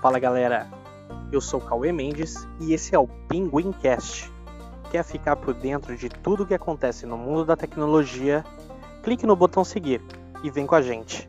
Fala galera, eu sou Cauê Mendes e esse é o Pinguim Cast. Quer ficar por dentro de tudo o que acontece no mundo da tecnologia? Clique no botão seguir e vem com a gente.